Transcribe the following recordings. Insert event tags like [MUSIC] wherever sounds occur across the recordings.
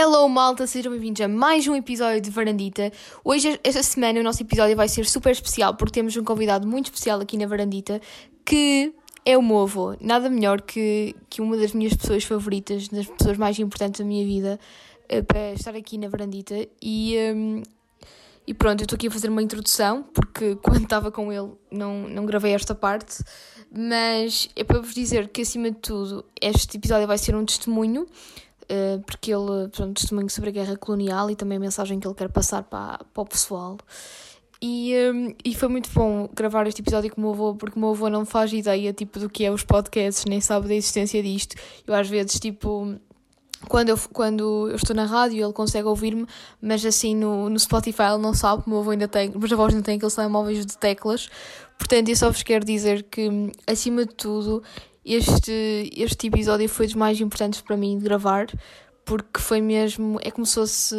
Hello malta, sejam bem-vindos a mais um episódio de Varandita. Hoje, esta semana, o nosso episódio vai ser super especial porque temos um convidado muito especial aqui na Varandita que é o meu avô. Nada melhor que, que uma das minhas pessoas favoritas, das pessoas mais importantes da minha vida, eh, para estar aqui na Varandita. E, um, e pronto, eu estou aqui a fazer uma introdução porque [LAUGHS] quando estava com ele não, não gravei esta parte, mas é para vos dizer que acima de tudo este episódio vai ser um testemunho porque ele, pronto, testemunho sobre a guerra colonial e também a mensagem que ele quer passar para, para o pessoal. E, um, e foi muito bom gravar este episódio com o meu avô, porque o meu avô não faz ideia, tipo, do que é os podcasts, nem sabe da existência disto. Eu, às vezes, tipo, quando eu, quando eu estou na rádio, ele consegue ouvir-me, mas assim, no, no Spotify ele não sabe, o meu avô ainda tem, mas a voz ainda tem aqueles telemóveis de teclas. Portanto, eu só vos quero dizer que, acima de tudo, este, este episódio foi dos mais importantes para mim de gravar, porque foi mesmo. É como se fosse.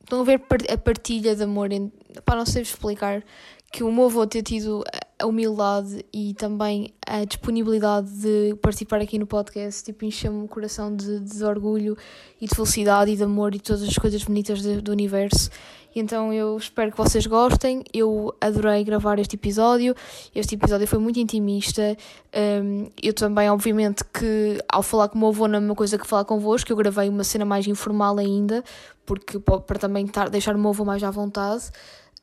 Estão a ver a partilha de amor. Para não sei explicar que o meu avô ter tido a humildade e também a disponibilidade de participar aqui no podcast, tipo, encheu-me o coração de, de, orgulho e de felicidade e de amor e todas as coisas bonitas de, do universo. Então eu espero que vocês gostem. Eu adorei gravar este episódio. Este episódio foi muito intimista. Um, eu também, obviamente, que ao falar com o meu avô, não é a mesma coisa que falar convosco. Eu gravei uma cena mais informal ainda, porque para também deixar o meu avô mais à vontade.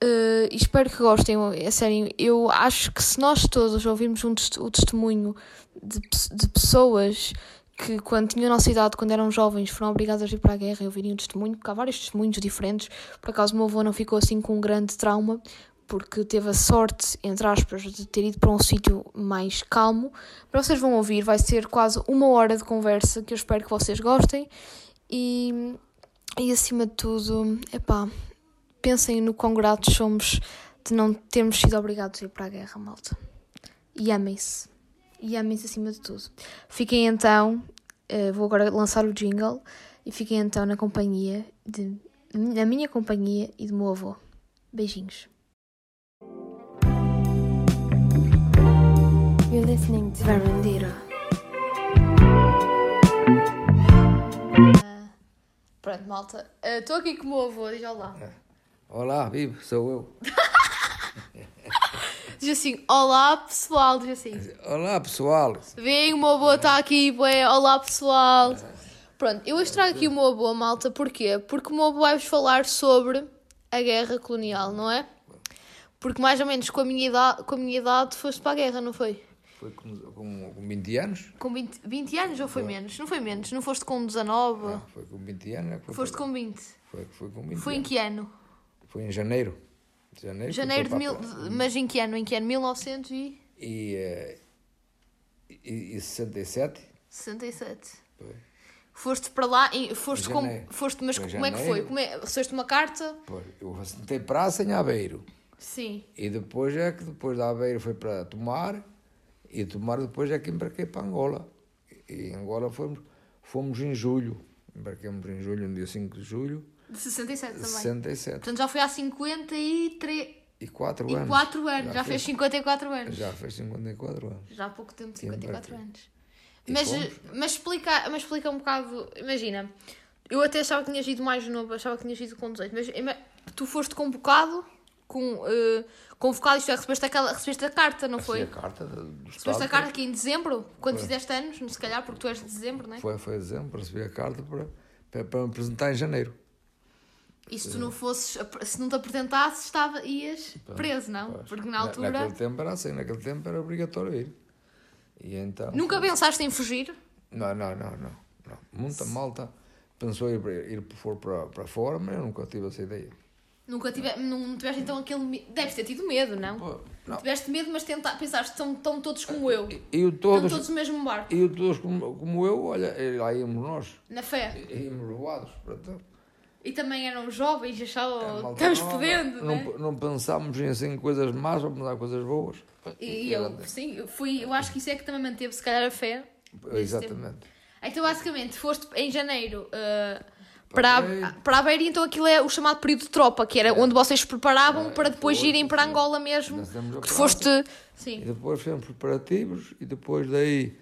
Uh, espero que gostem, é sério. Eu acho que se nós todos ouvirmos um o testemunho de, de pessoas que, quando tinham a nossa idade, quando eram jovens, foram obrigadas a ir para a guerra e ouvirem o testemunho, porque há vários testemunhos diferentes. Por acaso, o meu avô não ficou assim com um grande trauma, porque teve a sorte, entre aspas, de ter ido para um sítio mais calmo. Para vocês vão ouvir, vai ser quase uma hora de conversa que eu espero que vocês gostem. E, e acima de tudo, epá, pensem no quão gratos somos de não termos sido obrigados a ir para a guerra, malta. E amem-se. E amem-se acima de tudo. Fiquem então, uh, vou agora lançar o jingle, e fiquem então na companhia, de, na minha companhia e do meu avô. Beijinhos. You're listening to Verandira. Uh, pronto, malta. Estou uh, aqui com o meu avô, diz olá. É. Olá, vivo, sou eu. [LAUGHS] diz assim, olá pessoal, diz assim. Olá pessoal. Vem, o meu avô está aqui, bué, olá pessoal. Pronto, eu hoje trago aqui o meu avô, malta, porquê? Porque o meu avô vai-vos falar sobre a guerra colonial, não é? Porque mais ou menos com a minha idade, com a minha idade foste para a guerra, não foi? Foi com, com, com 20 anos. Com 20, 20 anos ou foi, foi, menos? Não foi menos? Não foste com 19? Não, foi com 20 anos. Foi foste com 20? Foi, foi com 20 Foi em que ano? Foi em janeiro. Janeiro, janeiro de mil... Mas em que ano? Em que ano? 1900 e... E, uh, e, e 67. 67. Foi. Foste para lá e foste como... Foste, mas foi como janeiro. é que foi? Como é... Recebeste uma carta? Pois, eu assentei praça em Aveiro. Sim. E depois é que depois da Aveiro foi para Tomar e Tomar depois é que embarquei para Angola. E em Angola fomos, fomos em julho. Embarquemos em julho, no dia 5 de julho. De 67 também. 67. Portanto já foi há 53. E 4 anos. E 4 anos, já, já fez 54 anos. Já fez 54 anos. Já há pouco tempo, 54 anos. Mas, mas, explica, mas explica um bocado, imagina, eu até achava que tinhas ido mais novo, achava que tinhas ido com 18, mas tu foste convocado, com, uh, convocado, isto é, recebeste, aquela, recebeste a carta, não foi? a carta do Recebeste a carta aqui em dezembro, quando foi. fizeste anos, se calhar, porque tu és de dezembro, não é? Foi, foi em dezembro, recebi a carta para, para, para me apresentar em janeiro. E se tu não fosses, se não te apresentasses, estava, ias preso, não? Pois. Porque na altura. Naquele tempo era assim, naquele tempo era obrigatório ir. E então. Nunca pensaste em fugir? Não, não, não, não. não. Muita malta pensou em ir, ir for para, para fora, mas eu nunca tive essa ideia. Nunca tive, não tiveste então aquele. Deves ter tido medo, não? Pô, não. Tiveste medo, mas tenta, pensaste, estão, estão todos como eu. E, todos, estão todos no mesmo barco. E todos como, como eu, olha, lá íamos nós. Na fé. Íamos levados, portanto. E também eram jovens, achavam, estamos podendo, não, não, não pensámos em assim, coisas más, vamos dar coisas boas. E, eu, sim, eu, fui, eu acho que isso é que também manteve, se calhar, a fé. Exatamente. Então, basicamente, foste em janeiro uh, para, a, para a Beira, então aquilo é o chamado período de tropa, que era é. onde vocês se preparavam é, para depois foi, irem para Angola mesmo. Que foste. Sim. E depois fizemos preparativos, e depois daí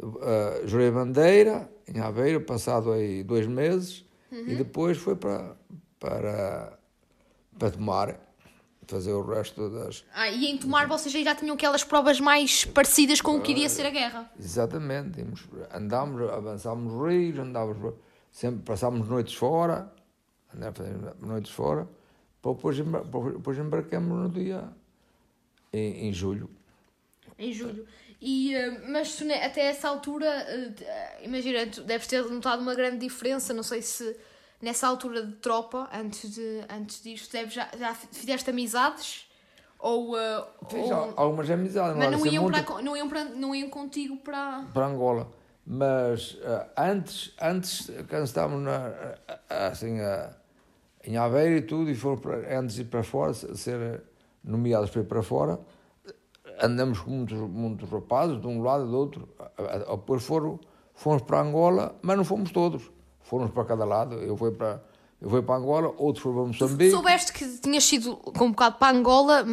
uh, jurei bandeira em Aveiro, passado aí dois meses e depois foi para, para, para tomar, fazer o resto das. Ah, e em Tomar vocês aí já tinham aquelas provas mais parecidas com o que iria ser a guerra. Exatamente, andámos, avançámos rios, andávamos, sempre passámos noites fora, andámos a fazer noites fora, depois, depois embarcamos no dia em, em julho. Em julho. E, eh, mas até essa altura, eh, imagina, tu deves ter notado uma grande diferença. Não sei se nessa altura de tropa, antes, de, antes disto, deves, já, já fizeste amizades? Ou. eh, Fiz ou- al- algumas amizades, mas era não iam, muito- para, não, iam para, não iam contigo para. para Angola. Mas ah, antes, antes, quando estávamos na, ah, assim, ah, em Aveiro e tudo, e foram para, antes de ir para fora, se- ser nomeados para ir para fora, andamos com muitos, muitos rapazes, de um lado e do outro. Depois foram, fomos para Angola, mas não fomos todos. Fomos para cada lado. Eu fui para, eu fui para Angola, outros foram para Moçambique. Soubeste que tinhas sido convocado para Angola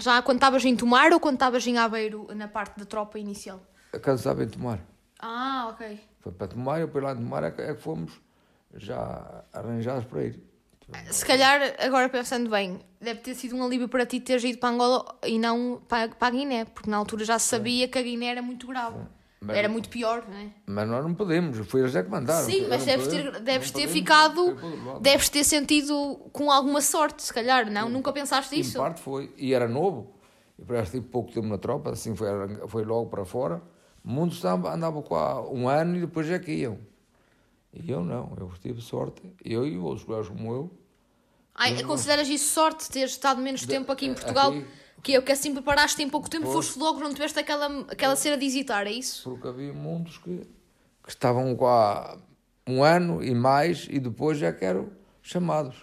já quando estavas em Tomar ou quando estavas em Aveiro, na parte da tropa inicial? Quando estava em Tomar. Ah, ok. Foi para Tomar, eu para lá de Tomar é que, é que fomos já arranjados para ir. Se calhar, agora pensando bem, deve ter sido um alívio para ti teres ido para Angola e não para, para a Guiné, porque na altura já se sabia que a Guiné era muito grave. Mas- Era muito pior, não é? Mas nós não podemos, foi eles é que mandaram. Sim, mas deves podemos- ter, deves ter podemos, ficado. Deves ter sentido com alguma sorte, se calhar, não? Nunca pensaste Em isso? parte foi, e era novo, e parece pouco tempo na tropa, assim foi, foi logo para fora. Muitos andavam, andavam cá um ano e depois já que iam. E eu não, eu tive sorte, eu e outros colegas como eu. Ai, consideras isso sorte, teres estado menos tempo aqui em aqui- Portugal? Que é o que assim preparaste em pouco tempo, Pois. foste logo, não tiveste aquela, aquela cena de hesitar, é isso? Porque havia muitos que, que estavam cá um ano e mais e depois já que eram chamados.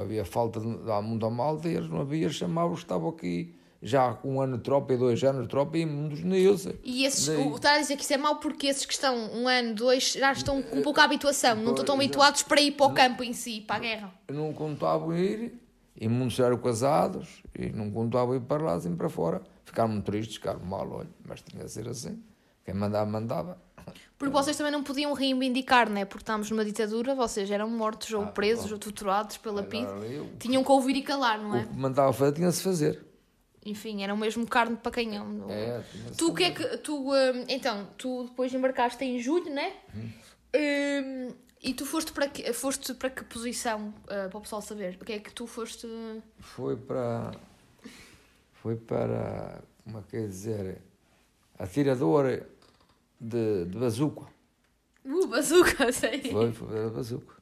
Havia falta de, de muita malta e eles não havia, chamavam, estavam aqui já com um ano de tropa e dois anos de tropa e muitos nem sei. E esses, Daí- o, está a dizer que isso é mau porque esses que estão um ano, dois, já estão com pouca habituação, não estão tão Pois, habituados para ir para o campo em si, para a guerra. não contavam ir e muitos eram casados e não contavam ir para lá assim para fora. Ficaram muito tristes, ficaram mal, olha, mas tinha de ser assim. Quem mandava, mandava. Porque vocês também não podiam reivindicar, né? Porque estávamos numa ditadura, vocês eram mortos ou presos ou torturados pela PID. Eu- Tinham que ouvir e calar, não O é? que mandava fazer tinha de se fazer. Enfim, eram mesmo carne para canhão. não É, se Tu o que é que. Tu, hum, então, tu depois embarcaste em julho, né? Hum, e tu foste para que, foste para que posição, uh, para o pessoal saber? O que é que tu foste. Foi para. Foi para. Como é que é dizer? Atirador de, de bazuca. Uh, bazuca, [LAUGHS] sei. Foi, foi da bazuca.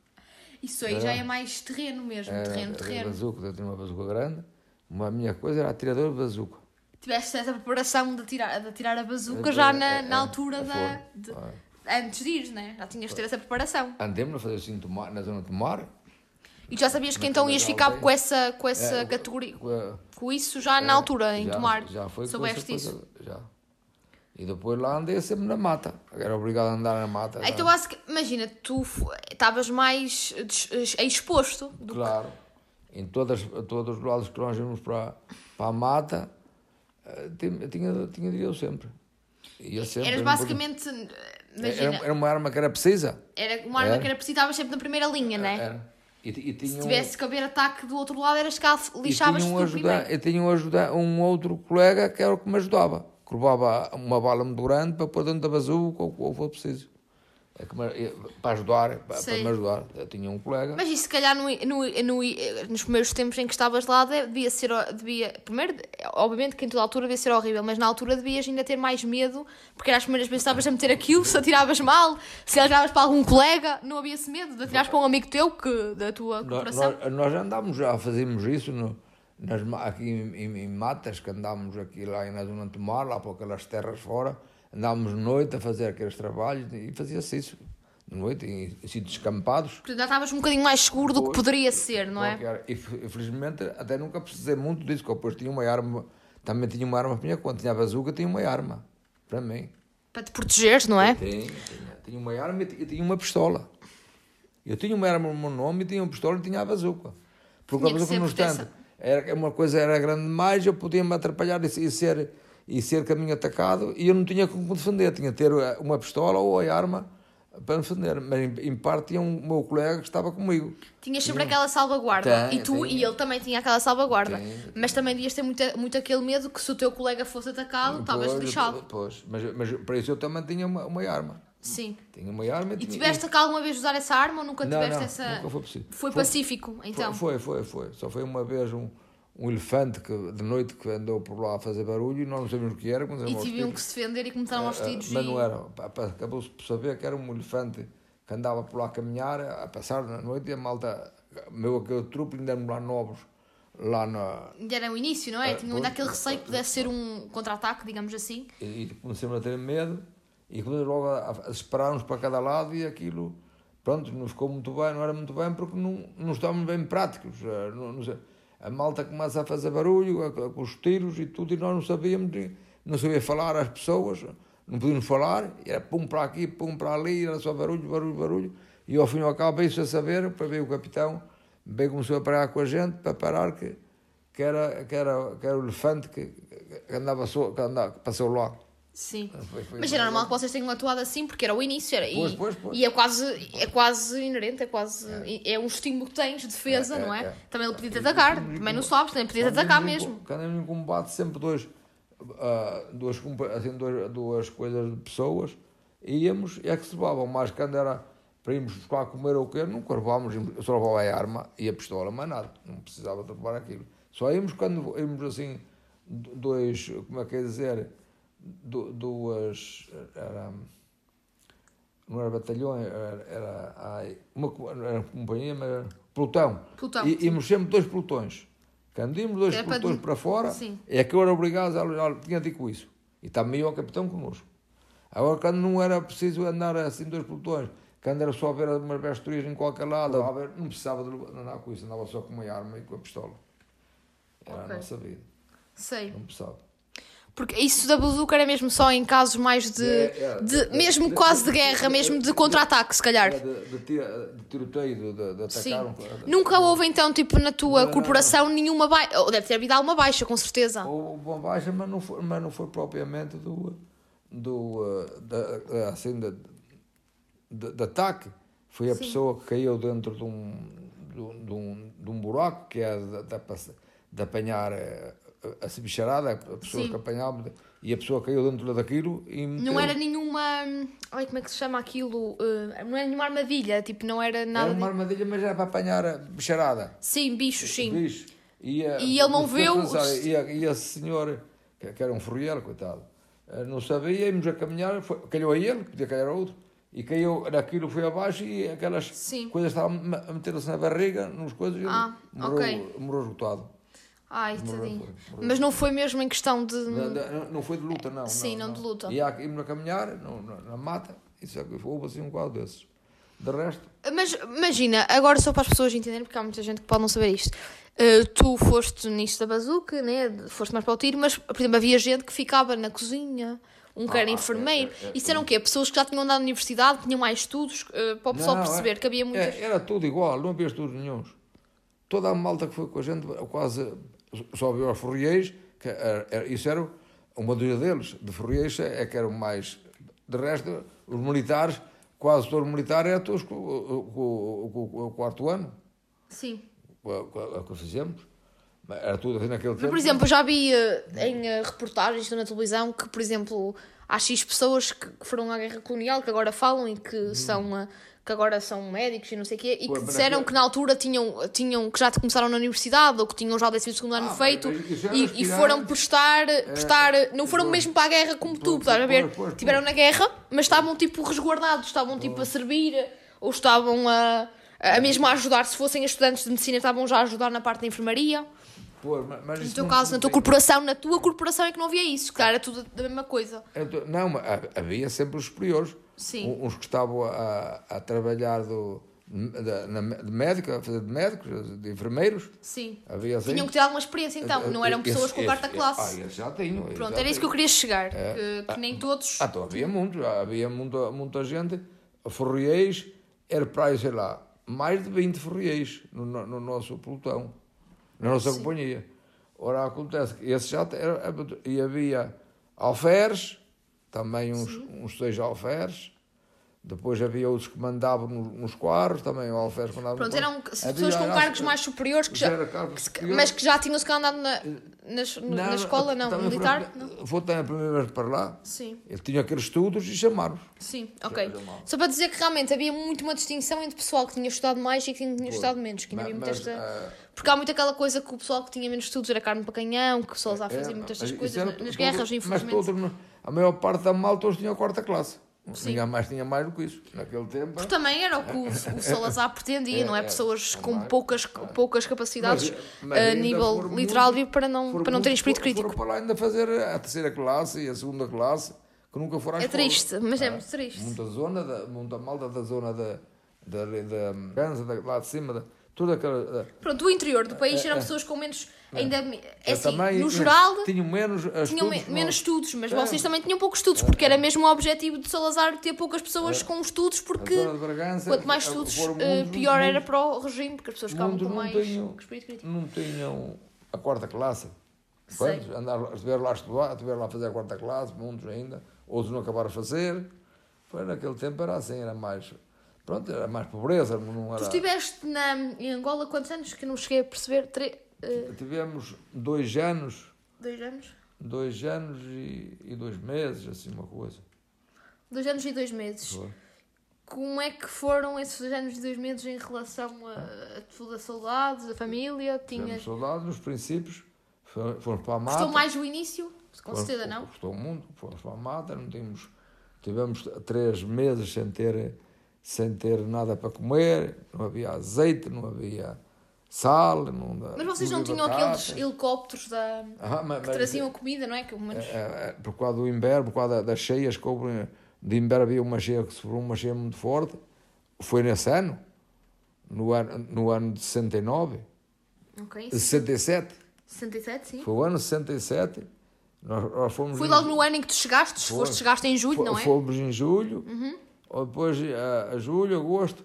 Isso aí já é mais terreno mesmo, Era, terreno, era terreno. bazuca, eu tinha uma bazuca grande. Uma minha coisa era atirador de bazuca. Tiveste essa preparação de atirar, de atirar a bazuca É, já é, na, é, na altura é, da. de-. Antes de ir, né? Já tinhas de ter essa preparação. Andemos a fazer assim na zona de tomar. E já sabias que então ias ficar aldeia. com essa, com essa É, categoria. com isso já na altura, em já, tomar. Já foi com Soubeste essa isso. coisa, Já. E depois lá andei sempre na mata. Era obrigado a andar na mata. Então, basic- imagina, tu estavas mais exposto do Claro. Em todas, todos os lados que nós íamos para, para a mata, eh, tinha, tinha, tinha de ir eu sempre. Ia sempre. Eras basicamente, podia- imagina, Era, era uma arma que era precisa. era uma arma era. que era precisavas sempre na primeira linha, né? Era. E, e Se um- tivesse que haver ataque do outro lado, eras cá, lixavas-te um, do ajuda, primeiro. eu tinha um, ajuda, um outro colega que era o que me ajudava. Que levava uma bala muito grande para pôr dentro da bazuca ou o que for preciso. É me- para ajudar, para, para Sei. me ajudar. Eu tinha um colega. Mas isso, se calhar, no, no, no, nos primeiros tempos em que estavas lá, devia ser. Devia, primeiro, obviamente que em toda altura devia ser horrível, mas na altura devias ainda ter mais medo, porque era as primeiras vezes que estavas a meter aquilo, se atiravas mal, se atiravas para algum colega, não havia esse medo de atirares para um amigo teu que, da tua Nós, cooperação. nós, nós andámos já, fazíamos isso no, nas, aqui em, em- em Matas, que andámos aqui lá na zona Tomar, lá para aquelas terras fora, andámos de noite a fazer aqueles trabalhos e fazia-se isso. De noite, em, em sítios descampados. Portanto, já estavas um bocadinho mais seguro do que poderia ser, não é? qualquer- E fe- felizmente até nunca precisei muito disso, porque eu depois tinha uma arma, também tinha uma arma para mim, quando tinha a bazuca tinha uma arma, para mim. Para te protegeres, não é? Tinha, tinha, tinha uma arma e ti- tinha uma pistola. Eu tinha uma arma no meu nome, e tinha uma pistola e tinha a bazuca. Porque Tinha a bazuca no instante, era, uma coisa era grande demais, eu podia me atrapalhar e, e ser, e ser caminho atacado e eu não tinha como defender, tinha de ter uma pistola ou a arma para defender. Mas em, em parte tinha um meu colega que estava comigo. Tinhas sempre aquela salvaguarda. Tem, e tu tem. e ele também tinha aquela salvaguarda. Tem. Mas também devias ter muito, muito aquele medo que se o teu colega fosse atacado, estavas lixado. Pois, mas, mas para isso eu também tinha uma, uma arma. Sim. Tinha uma arma E tinha, tiveste que alguma vez usar essa arma ou nunca Não, tiveste não, essa. nunca foi possível. Foi Foi- pacífico, então. Foi, foi, foi. Só foi uma vez um, um elefante que, de noite que andou por lá a fazer barulho e nós não sabíamos o que era. E aos tiveram que se defender e começaram aos Ah, tiros. Mas não era. Acabou-se por saber que era um elefante que andava por lá a caminhar, a passar na noite e a malta, meu aquele trupe, ainda eram lá novos, lá na. Ainda era o início, não é? Ah, Tinham ainda aquele receio que pudesse ser um contra-ataque, digamos assim. E, e começamos a ter medo e começamos logo a, a separar-nos para cada lado e aquilo, pronto, não ficou muito bem, não era muito bem porque não, não estávamos bem práticos. eh, Não, não sei. A malta começa a fazer barulho com os tiros e tudo e nós não sabíamos, não sabia falar às pessoas, não podíamos falar, era pum para aqui, pum para ali, era só barulho, barulho, barulho. E ao fim e ao cabo veio-se a saber, para ver o capitão, bem começou a parar com a gente para parar que, que, era, que, era, que era o elefante que, que andava, so- que andava, que passou lá. Sim. Foi- foi- Mas era normal que vocês tenham atuado assim, porque era o início. Era, Pois, e, pois, pois. e é quase, é quase inerente, é quase. É, um estímulo que tens de defesa, É, é, não é? é. Também ele podia te atacar, também não sabes, também podia te atacar mesmo. Quando em combate, sempre dois, ah, duas, assim, duas, duas coisas de pessoas, íamos e é que se levavam. Mas quando era para irmos buscar comer ou o quê, nunca levávamos, eu só levava a arma e a pistola, mais nada, não precisava de levar aquilo. Só íamos quando íamos assim, dois, como é que é dizer, duas, era, não era batalhões, era, era, ai, uma, era companhia, mas era pelotão. Pelotão, E, íamos sempre dois pelotões. Quando íamos dois Que era para pelotões de- para fora, Sim. é que eu era obrigado, a, a, tinha dito isso. E também o capitão, connosco. Agora, quando não era preciso andar assim dois pelotões, quando era só ver umas vestorias em qualquer lado, não precisava de andar com isso, andava só com uma arma e com a pistola. Era Ok. a nossa vida, Sei. não precisava. Porque isso da bazuca era mesmo só em casos mais de. É, é, de é, mesmo de- quase de de- guerra, mesmo de contra-ataque, se calhar. De, tiroteio, de, de Sim. atacar. um- Nunca houve então, tipo, na tua Não, não, corporação nenhuma baixa. Ou deve ter havido alguma baixa, com certeza. Houve uma baixa, mas não foi, mas não foi propriamente do, do, eh, da, assim, de, de ataque. Foi a Sim. pessoa que caiu dentro de um, de um, de um, buraco, que é de, de, apanhar a, a bicharada, a pessoa Sim. que apanhava, e a pessoa caiu dentro daquilo e Não meteu- era nenhuma. Ai, como é que se chama aquilo? Eh, não era nenhuma armadilha, tipo, não era nada. Era uma armadilha, mas era para apanhar a bicharada. Sim, bichos, sim. Bicho. E, a- E ele não viu os- E, a, e esse senhor, que, que era um ferroeiro, coitado, eh, não sabia, íamos a caminhar, foi, calhou a ele, podia calhar a outro, e caiu, naquilo foi abaixo e aquelas Sim. coisas estavam a meter-se na barriga, nos coisas, e ele Ah, morreu, ok. morreu esgotado. Ai, tadinho. Mas não foi mesmo em questão de. Não, não, não foi de luta, não. Sim, não de luta. E há- íamos a caminhar, na, mata, isso é que houve assim um quadro desses. De resto, Mas imagina, agora só para as pessoas entenderem, porque há muita gente que pode não saber isto. Uh, tu foste nisto da bazuca, né? foste mais para o tiro, mas, por exemplo, havia gente que ficava na cozinha, um que era Ah, enfermeiro. é, é, é, Isso eram o quê? Pessoas que já tinham andado na universidade, tinham mais estudos, uh, para o pessoal Não, perceber é- que havia muitas. é, era tudo igual, não havia estudos nenhums. Toda a malta que foi com a gente, quase só havia os ferroeiros, que era, era- isso era uma dúvida deles, de ferroeiros é que eram mais. De resto, os militares, quase todos os militares, eram todos com, com- com- com o quarto ano, Sim. a- que fizemos. Era tudo assim naquele Mas, tempo. por exemplo, eu já vi uh, em uh, reportagens na televisão que, por exemplo, há X pessoas que que foram à guerra colonial que agora falam e que são. Que agora são médicos e não sei o quê, e Pô, que disseram que na altura tinham, tinham que já começaram na universidade ou que tinham já o 12 ano Ah, feito e, e foram prestar, prestar não foram mesmo para a guerra como tu, Pois, estás a ver? pois, pois, Tiveram na guerra, mas estavam tipo resguardados, estavam tipo a servir ou estavam a, a mesmo a ajudar, se fossem estudantes de medicina, estavam já a ajudar na parte da enfermaria. Pô, mas- No teu caso, na tua corporação, na tua corporação é que não havia isso, que era tudo a mesma coisa. Então, Não, havia sempre os superiores. Sim. Uns que estavam a, a trabalhar do, da- na, de médico, a fazer de médicos, de enfermeiros. Sim. Havia assim. Tinham que ter alguma experiência então, não eram pessoas Esse- com quarta esse- classe. Ah, já tinham. Pronto, já era isso que eu queria chegar, É. que, que nem todos. Ah, então havia muito, havia muita, muita gente. Ferroeiros, era para aí, sei lá, mais de 20 ferroeiros no, no, no nosso pelotão, na nossa Sim. companhia. Ora, acontece que esse já era- e havia alferes, também uns, uns seis alferes, Depois havia outros que mandavam no- nos quartos, também o Alferes mandava Pronto, eram quartos. pessoas Havia, com cargos que- mais superiores que já, que se- superiores. mas que já tinham se andado na, nas- no- na escola, não, militar? Não. Foi também a primeira vez para lá. Sim, Ele tinha aqueles estudos e chamaram sim, ok. mal. Só para dizer que realmente havia muito uma distinção entre pessoal que tinha estudado mais e que tinha estudado menos. Que ainda havia Mas, esta- ah, Porque há muito aquela coisa que o pessoal que tinha menos estudos era carne para canhão, que o pessoal já é, fazia muitas mas destas isso coisas nas todo- guerras, Mas infelizmente. todos, no- a maior parte da malta todos tinham a quarta classe. Ninguém mais tinha mais do que isso. Naquele tempo. Porque também era o que o, o Salazar pretendia, [LAUGHS] É, não é? é, Pessoas é com mais. poucas, poucas capacidades Mas- mas a nível literal muitos- para não, para não terem espírito que crítico. Foram para lá ainda fazer a terceira classe e a segunda classe, que nunca foram à É escola. triste, mas é muito triste. Muita zona, da, muita malta da zona da, da, da, Ganza, da, lá de cima, da, toda aquela. Pronto, o interior do país eram pessoas com menos. Ainda, é assim, também- no geral, Tinham menos eh, tinham estudos, menos estudos, mas É. vocês também tinham poucos estudos, porque era mesmo o objetivo de Salazar ter poucas pessoas com estudos, porque Bragança, quanto mais eh, estudos, eh, muitos, pior era para o regime, porque as pessoas ficavam com mais tinham- não tinham a quarta classe. Quantos? Andaram, estiveram lá a estudar, estiveram lá a fazer a quarta classe, muitos ainda, outros não acabaram a fazer. Foi naquele tempo era assim, era mais. Pronto, era mais pobreza, não Tu era. estiveste na, em Angola quantos anos? Que não cheguei a perceber. Tre- eh, Tivemos dois anos, dois anos? dois anos e, e dois meses, assim uma coisa. Dois anos e dois meses. Foi. Como é que foram esses dois anos e dois meses em relação a, a toda a saudade, a família? Tivemos Tinhas... saudades nos princípios, fomos para a mata. Mais o início? Com certeza não. Gostou muito, fomos para a mata, não tínhamos, tivemos três meses sem ter, sem ter nada para comer, não havia azeite, não havia sal, não Mas vocês não tinham aqueles helicópteros da... Ah, mas, que mas- traziam a comida, não é? Que pelo menos... é, é, por causa do inverno, por causa das cheias que houve, de inverno havia uma cheia que sofreu uma cheia muito forte, foi nesse ano, no ano, no ano de 69, Ok. de 67, 67, sim. foi o ano de 67, nós, nós fomos... Foi logo no ano em que tu chegaste? Foste, chegaste em julho, não é? Uhum. Fomos em julho, ou depois a, a julho, agosto,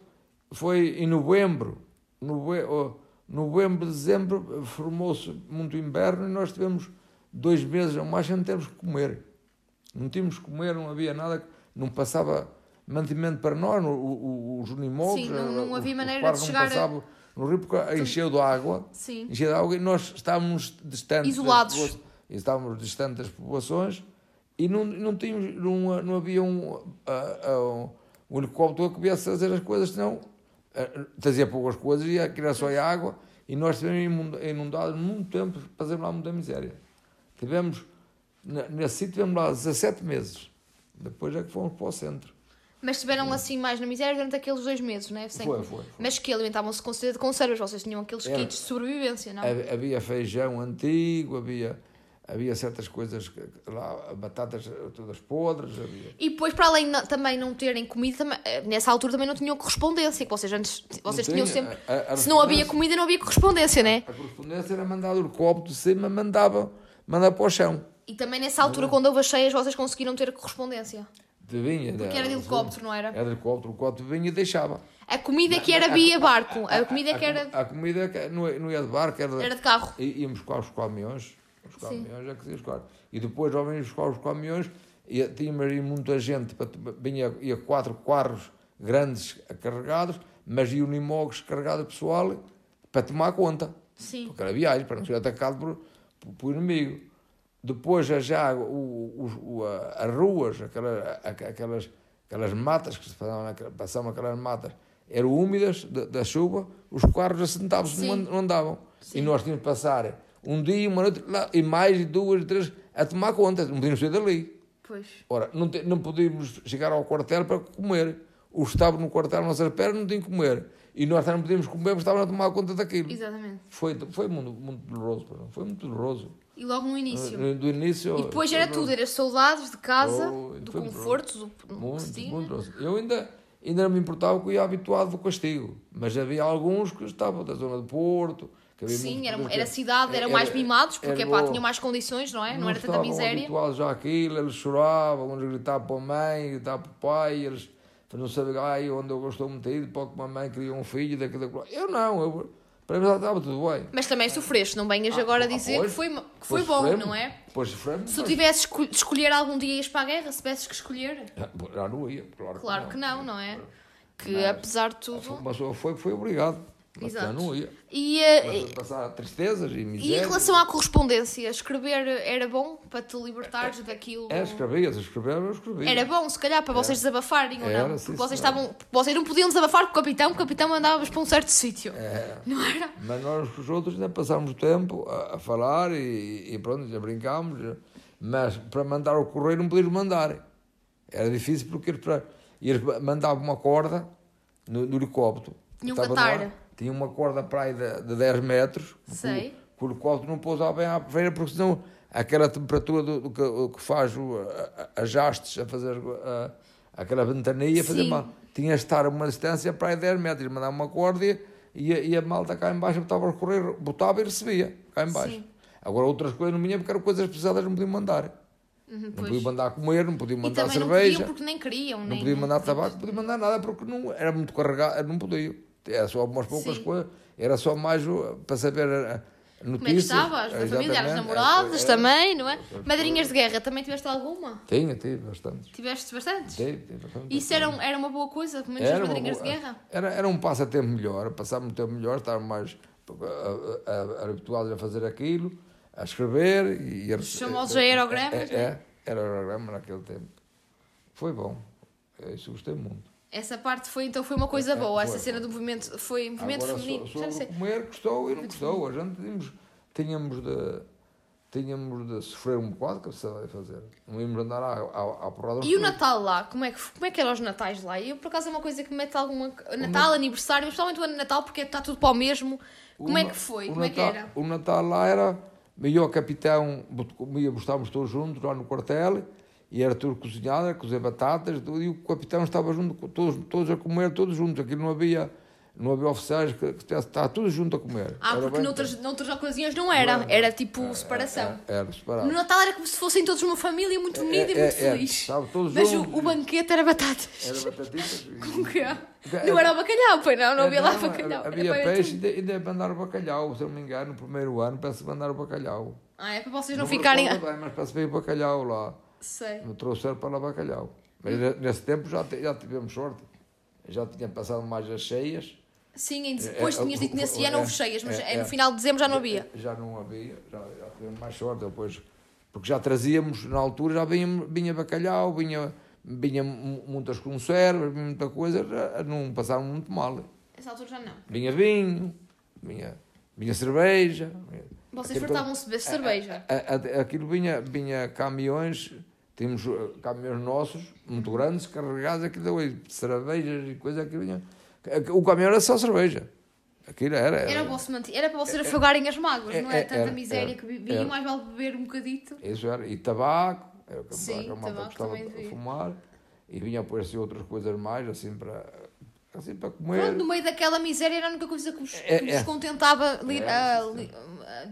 foi em novembro. Nove, oh, novembro, dezembro, formou-se muito inverno e nós tivemos dois meses ou mais sem termos que comer. Não tínhamos que comer, não havia nada, não passava mantimento para nós, o- o- os Sim, não- não os- havia maneira de chegar não passavam no rio porque encheu de água Sim. enchia de água e nós estávamos distantes Isolados. estávamos distantes das populações e não, não tínhamos não, não havia um, ah, um, helicóptero que viesse fazer as coisas senão ah, trazia poucas coisas e era só a água e nós estivemos inunda- inundados muito tempo fazendo lá muita miséria tivemos nesse sítio tivemos lá 17 meses depois é que fomos para o centro Mas estiveram assim mais na miséria durante aqueles dois meses, não é? Sem- Foi, foi, foi. Mas que alimentavam-se com conservas. Vocês tinham aqueles kits de sobrevivência, não? Havia- Havia feijão antigo, havia, havia certas coisas, lá, batatas todas podres, havia. E depois, para além de também não terem comida, também- eh, nessa altura também não tinham correspondência, que vocês antes vocês Não tinham tinha. sempre. A- a Se não havia comida, não havia correspondência, né? A correspondência era mandar o copo de cima, mandava, mandava para o chão. E também nessa altura, quando houve as cheias, vocês conseguiram ter correspondência. De vinha, Porque era de helicóptero, não era? Era de helicóptero, o helicóptero vinha e deixava. A comida que era via barco, a comida que era, A comida que não não ia de barco, era de, era de carro. Íamos buscar os caminhões, Sim. caminhões é que se buscar. E depois, ao vir buscar os caminhões, ia, tínhamos aí muita gente, para, vinha, ia quatro carros grandes carregados, mas e unimogos carregados de pessoal para tomar conta. Sim. Porque era viagem, para não ser atacado por, por, por inimigo. Depois já, o, o, o- a- as ruas, aquela, a- aquelas, aquelas matas que se passavam, passavam aquelas matas, eram úmidas da, da chuva, os carros assentavam-se, não andavam. Sim. E nós tínhamos de passar um dia, uma noite, lá, e mais, duas, três, a tomar conta, não podíamos sair dali. Pois. Ora, não, te- não podíamos chegar ao quartel para comer. Os que estavam no quartel à nossa pernas não tinham que comer. E nós não podíamos comer porque estavam a tomar conta daquilo. Exatamente. Foi, foi muito, muito doloroso, foi muito doloroso. E logo no início. Do, do início. E depois era tudo, era saudades de casa, Oh, do conforto, do Muito, muito doloroso. Eu ainda, ainda não me importava que eu ia habituado do castigo, mas havia alguns que estavam da zona do Porto. Que Sim, era, que- era cidade, eram mais mimados, porque era pá, tinham mais condições, não é? Não, era tanta miséria. habituados já àquilo, eles choravam, uns gritavam para a mãe, gritavam para o pai, eles não sabiam ai, onde eu estou metido, para que a mãe queria um filho, daquilo, daquilo. Eu não, eu, Para mim estava tudo bem. Mas também sofreste, não venhas agora ah, dizer pois. que foi, que foi bom, não é? Pois sofremos. Se tu mas- tivesses de escolher algum dia ias para a guerra, se tivesses que escolher, Já não ia, claro, claro que não, não é? Que Mas- apesar de tudo. Uma pessoa foi, foi obrigado. Mas já Exato. não ia. E, eh, Mas passar tristezas e e miséria. em relação à correspondência, escrever era bom para te libertares daquilo? É, escrevia, se escrever, eu escrevia. Era bom, se calhar, para vocês desabafarem ou Era, não? sim, Porque vocês, estavam, vocês não podiam desabafar com o capitão, o capitão mandava-vos para um certo sítio. É. Não era? Mas nós os outros ainda passámos tempo a, a falar e, e pronto, já brincámos. Mas para mandar o correio não podíamos mandar. Era difícil porque eles, para, eles mandavam uma corda no, no helicóptero. Tinham que atar. Tinha uma corda para aí de, de 10 metros. Sei. Que o, o helicóptero não pousava bem à feira porque senão aquela temperatura do, do que, o que faz o, a- as hastes a fazer a- aquela ventania, fazer mal. Tinha de estar a uma distância para aí 10 metros. Eles mandavam uma corda e, e, a, malta cá em baixo botava a correr, botava e recebia cá em baixo. Sim. Agora outras coisas não vinha porque eram coisas pesadas, não podiam mandar. Uhum, Não pois. podiam mandar comer, não podiam mandar também não cerveja. podiam porque nem queriam. Não nem, podia mandar tabaco, não podia mandar nada porque não, era muito carregado, não podia. Era só umas poucas Sim. coisas, era só mais para saber a Como é que notícias. estavas? Da família, as namoradas também, não é? Madrinhas de guerra, também tiveste alguma? Tinha, tive bastante. Tiveste bastantes? Tive, tive bastante. Isso era, era uma boa coisa, pelo menos as Era uma madrinhas de boa- guerra? Era, era um passatempo melhor, passávamos um tempo melhor, estávamos mais a- a- a- habituados a fazer aquilo, a escrever e a Os famosos aerogramas, É, né? é, era aerograma naquele tempo. Foi bom. É, Isso gostei muito. Essa parte foi, então, foi uma coisa É, boa. Essa cena do movimento, foi movimento Agora, feminino. Já sobre sei. comer, gostou e não gostou. A gente tínhamos, tínhamos, de, tínhamos de sofrer um bocado, que se vai fazer. Não íamos andar à, à, à porrada. E o Natal lá? Como é, que, como é que eram os Natais lá? Eu, por acaso, é uma coisa que me mete alguma... Natal, aniversário, especialmente o ano de Natal, porque está tudo para o mesmo. Como é que foi? O Como é que Natal, era? O Natal lá era, o capitão, íamos, estávamos todos juntos lá no quartel, e era tudo cozinhado, era cozer batatas, tudo, e o capitão estava junto, todos, todos a comer, todos juntos. Aquilo não havia, não havia oficiais, que, que tivesse- estava tudo junto a comer. Ah, Era porque bem- noutras, noutras ocasiões não era. Não, não. Era tipo separação. Era, era separado. No Natal era como se fossem todos uma família muito unida e É, muito é, é. feliz. Estavam todos Mas o, juntos. o banquete era batatas. Era batatitas. e- O quê? Porque- Não era o bacalhau, pois não, não havia lá Não, bacalhau. Era Havia peixe e mandar o bacalhau, se eu não me engano, no primeiro ano peço mandar o bacalhau. Ah, é para vocês não, me ficarem. bem, mas peço veio bacalhau lá. Sei. Me trouxeram para lá bacalhau. Mas ne- nesse tempo já, já tivemos sorte. Já tinha passado mais as cheias. Sim, em- É, depois é, tinhas dito nesse ano é, houve cheias, mas é, é, no é. final de dezembro já não havia. Já não havia, já, já tivemos mais sorte depois. Porque já trazíamos, na altura, já vinha, vinha bacalhau, vinha, vinha mu- muitas conservas, vinha muita coisa, já não passaram muito mal. Nessa altura já não. Vinha vinho, vinha, vinha cerveja. vinha- Vocês fartavam-se de cerveja. a- a- aquilo vinha, vinha caminhões, tínhamos uh, caminhões nossos, muito grandes, carregados, aquilo aí, de cervejas e coisa, aquilo vinha. O caminhão era só cerveja. Aquilo era. Era, vosso manti- era para vocês afogarem as mágoas, é, não é? é, Tanta era, miséria era, que vinha, era. mais vale beber um bocadito. Isso era. E tabaco, era o que Sim, a malta gostava de fumar. E vinha por assim outras coisas mais, assim para, assim para comer. Pronto, no meio daquela miséria era a única coisa que vos, É, que vos é. contentava li- É, sim. li- ah,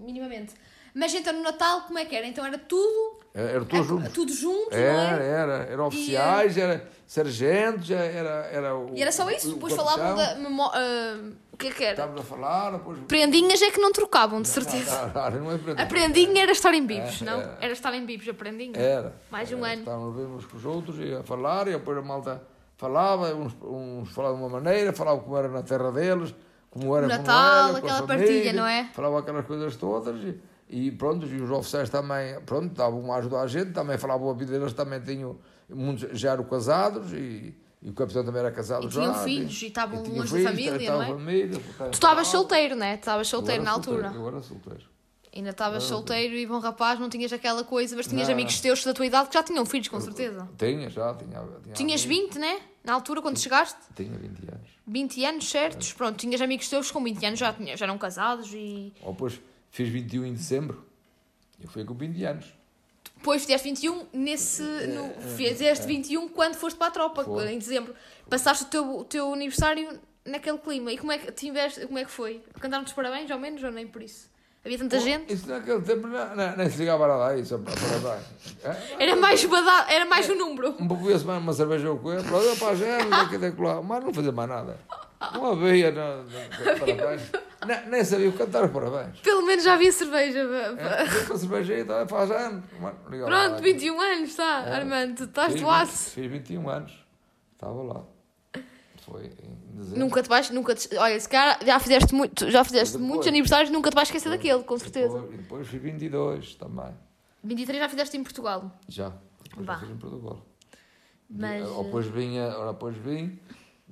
minimamente. Mas então no Natal, como é que era? Então era tudo, Era, era tudo ah, junto. tudo junto, Era, não é? era, era oficiais, era sargentos, era, era o. E era só isso? o Depois falavam da. ah, o que é que era? Estávamos a falar, depois. Prendinhas é que não trocavam, de certeza. Não, não, não é para A prendinha era estar em bibos, É, não? é. Era estar em bibos, a prendinha. Era. Mais um era, ano. Estávamos ver uns com os outros e a falar, e depois a malta falava, uns, uns falavam de uma maneira, falavam como era na terra deles, como era O como Natal, era, com a aquela família, partilha, não é? Falavam aquelas coisas todas e, e pronto, e os oficiais também, pronto, davam a ajudar a gente, também falavam a vida deles, também tinham, muitos já eram casados e, e o capitão também era casado E já. tinham filhos, e estavam longe da filhos, família, estavam não é? família, Tu estavas solteiro, não é? Tu estavas solteiro na altura. Eu era solteiro. Ainda estavas solteiro e bom rapaz, não tinhas aquela coisa, mas tinhas Não, amigos não. teus da tua idade que já tinham filhos, com certeza. Tinha já, tinha. tinha Tinhas amigos. 20, né? Na altura, quando chegaste? Tinha 20 anos. 20 anos, certos? Pronto, tinhas amigos teus com 20 anos, já, tinha, já eram casados e. Ou depois fiz 21 em dezembro. Eu fui com 20 anos. Depois fizeste 21 nesse. No, fizeste 21 quando foste para a tropa, Foi. em dezembro. Passaste o teu, o teu aniversário naquele clima. E como é que tiveste, como é que foi? Cantaram-te parabéns, ao menos, ou nem por isso? Havia tanta gente? Isso naquele tempo não, não, nem se ligava a dar isso. Para. É? Era mais, bada- era mais o número. Um pouco esse uma cerveja ou coisa, para para a gente, daqui daqui lá. Mas não fazia mais nada. Não havia, não, não, parabéns. [LAUGHS] nem, nem sabia cantar os parabéns. Pelo menos já havia cerveja. É, deu para a cerveja aí, então, faz ano. Mano, liga lá. Pronto, 21 anos, está, É. Armando, estás do 20 aço. Fiz 21 anos. Estava lá. Foi em dezembro. Nunca te vais, nunca te, olha, se calhar já fizeste, muito, já fizeste Depois. muitos aniversários, nunca te vais esquecer daquele, com certeza. Depois, depois fiz 22 também. 23 já fizeste em Portugal. Já. Depois Vá. já fiz em Portugal. Mas, Ora, depois vinha, ora, depois vim,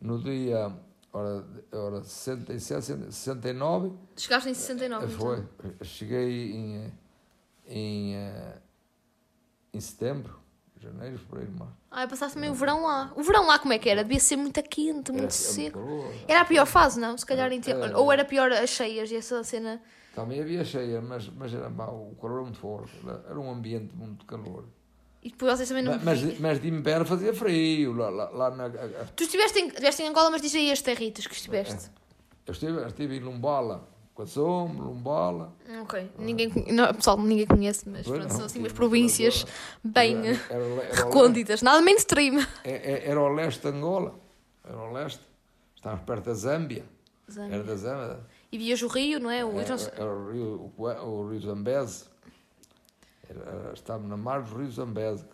no dia, ora, ora 67, 69, Chegaste em 69. eh, foi, Então. cheguei em, em, eh, em setembro, janeiro, fevereiro, março. Ah, eu passaste também o verão lá. O verão lá como é que era? Devia ser muito quente, muito Era- seco. era calor. Era a pior fase, não? Se calhar em tempo. Era. Ou era pior as cheias e essa cena. Também havia cheia, mas, mas era mau, o calor era muito forte, era, um ambiente muito calor. E depois vocês também não. Mas, mas, mas de inverno fazia frio, lá, lá, lá na... Tu estiveste em, estiveste em Angola, mas diz aí as territas que estiveste. Eu estive, estive em Lumbala, com a Sombra, Lumbala. Ok. Ninguém, não, pessoal, ninguém conhece, mas pronto, são assim sim, umas mas províncias bem Era- era o era o [LAUGHS] recônditas. Nada mainstream. É- é- Era ao leste de Angola. Era ao leste. Estávamos perto da Zâmbia. Era da Zâmbia. E vias o rio, não é? O, Era, sei- era o, rio, o, o rio Zambeze. Estávamos na mar do rio Zambeze.